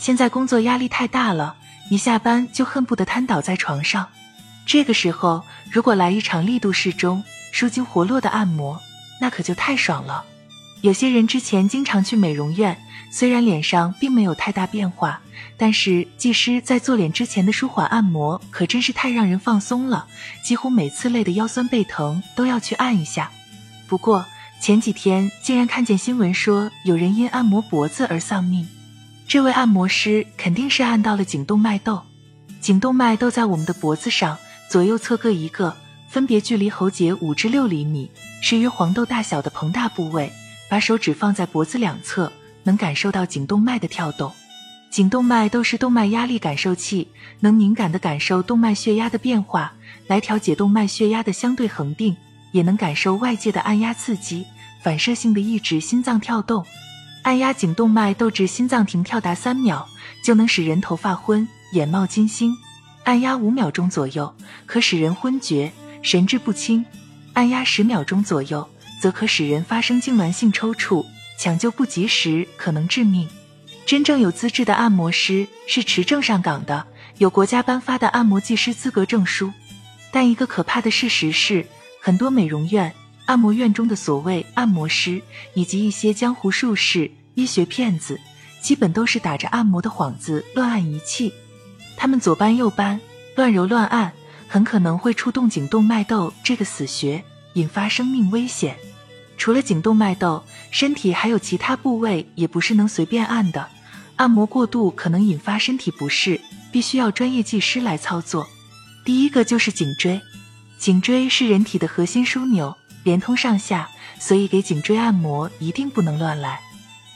现在工作压力太大了，一下班就恨不得瘫倒在床上。这个时候，如果来一场力度适中、舒筋活络的按摩，那可就太爽了。有些人之前经常去美容院，虽然脸上并没有太大变化，但是技师在做脸之前的舒缓按摩可真是太让人放松了，几乎每次累得腰酸背疼都要去按一下。不过前几天竟然看见新闻说有人因按摩脖子而丧命。这位按摩师肯定是按到了颈动脉窦，颈动脉窦在我们的脖子上，左右侧各一个，分别距离喉结五至六厘米，是约黄豆大小的膨大部位。把手指放在脖子两侧，能感受到颈动脉的跳动。颈动脉都是动脉压力感受器，能敏感地感受动脉血压的变化，来调节动脉血压的相对恒定，也能感受外界的按压刺激，反射性的抑制心脏跳动。按压颈动脉窦至心脏停跳达三秒，就能使人头发昏、眼冒金星；按压五秒钟左右，可使人昏厥、神志不清；按压十秒钟左右，则可使人发生痉挛性抽搐，抢救不及时可能致命。真正有资质的按摩师是持证上岗的，有国家颁发的按摩技师资格证书。但一个可怕的事实是，很多美容院。按摩院中的所谓按摩师，以及一些江湖术士、医学骗子，基本都是打着按摩的幌子乱按仪器。他们左搬右搬，乱揉乱按，很可能会触动颈动脉窦这个死穴，引发生命危险。除了颈动脉窦，身体还有其他部位也不是能随便按的。按摩过度可能引发身体不适，必须要专业技师来操作。第一个就是颈椎，颈椎是人体的核心枢纽。连通上下，所以给颈椎按摩一定不能乱来。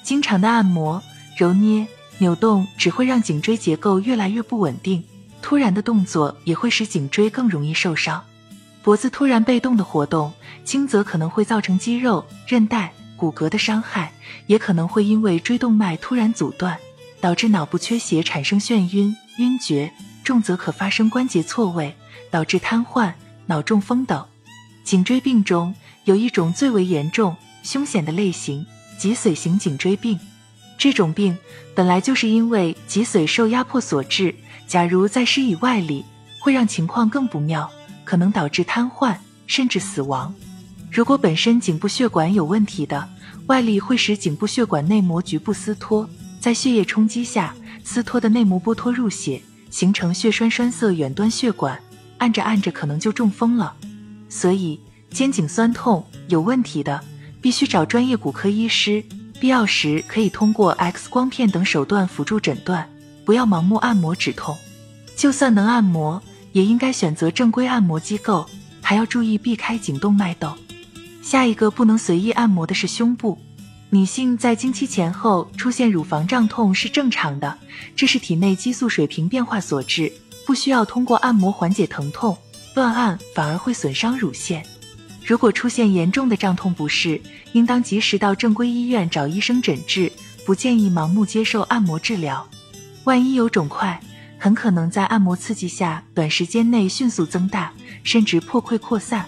经常的按摩、揉捏、扭动只会让颈椎结构越来越不稳定，突然的动作也会使颈椎更容易受伤。脖子突然被动的活动，轻则可能会造成肌肉、韧带、骨骼的伤害，也可能会因为椎动脉突然阻断，导致脑部缺血产生眩晕、晕厥；重则可发生关节错位，导致瘫痪、脑中风等。颈椎病中有一种最为严重、凶险的类型——脊髓型颈椎病。这种病本来就是因为脊髓受压迫所致，假如再施以外力，会让情况更不妙，可能导致瘫痪甚至死亡。如果本身颈部血管有问题的，外力会使颈部血管内膜局部撕脱，在血液冲击下，撕脱的内膜剥脱入血，形成血栓栓塞远端血管，按着按着可能就中风了。所以，肩颈酸痛有问题的，必须找专业骨科医师，必要时可以通过 X 光片等手段辅助诊断，不要盲目按摩止痛。就算能按摩，也应该选择正规按摩机构，还要注意避开颈动脉窦。下一个不能随意按摩的是胸部。女性在经期前后出现乳房胀痛是正常的，这是体内激素水平变化所致，不需要通过按摩缓解疼痛。乱按反而会损伤乳腺，如果出现严重的胀痛不适，应当及时到正规医院找医生诊治，不建议盲目接受按摩治疗。万一有肿块，很可能在按摩刺激下短时间内迅速增大，甚至破溃扩散。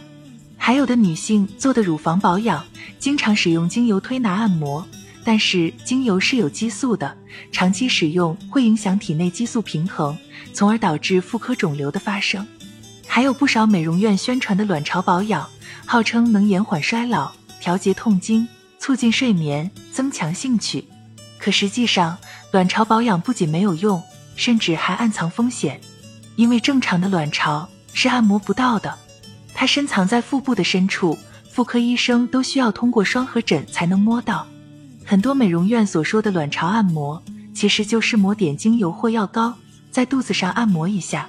还有的女性做的乳房保养，经常使用精油推拿按摩，但是精油是有激素的，长期使用会影响体内激素平衡，从而导致妇科肿瘤的发生。还有不少美容院宣传的卵巢保养，号称能延缓衰老、调节痛经、促进睡眠、增强兴趣。可实际上，卵巢保养不仅没有用，甚至还暗藏风险。因为正常的卵巢是按摩不到的，它深藏在腹部的深处，妇科医生都需要通过双合诊才能摸到。很多美容院所说的卵巢按摩，其实就是抹点精油或药膏，在肚子上按摩一下。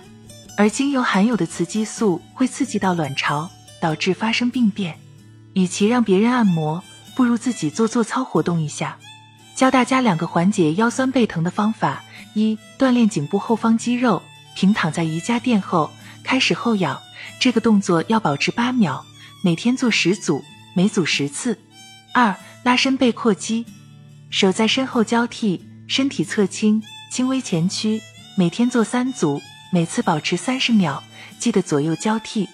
而精油含有的雌激素会刺激到卵巢，导致发生病变。与其让别人按摩，不如自己做做操活动一下。教大家两个缓解腰酸背疼的方法：一、锻炼颈部后方肌肉，平躺在瑜伽垫后，开始后仰，这个动作要保持八秒，每天做十组，每组十次。二、拉伸背阔肌，手在身后交替，身体侧倾，轻微前屈，每天做三组。每次保持三十秒，记得左右交替，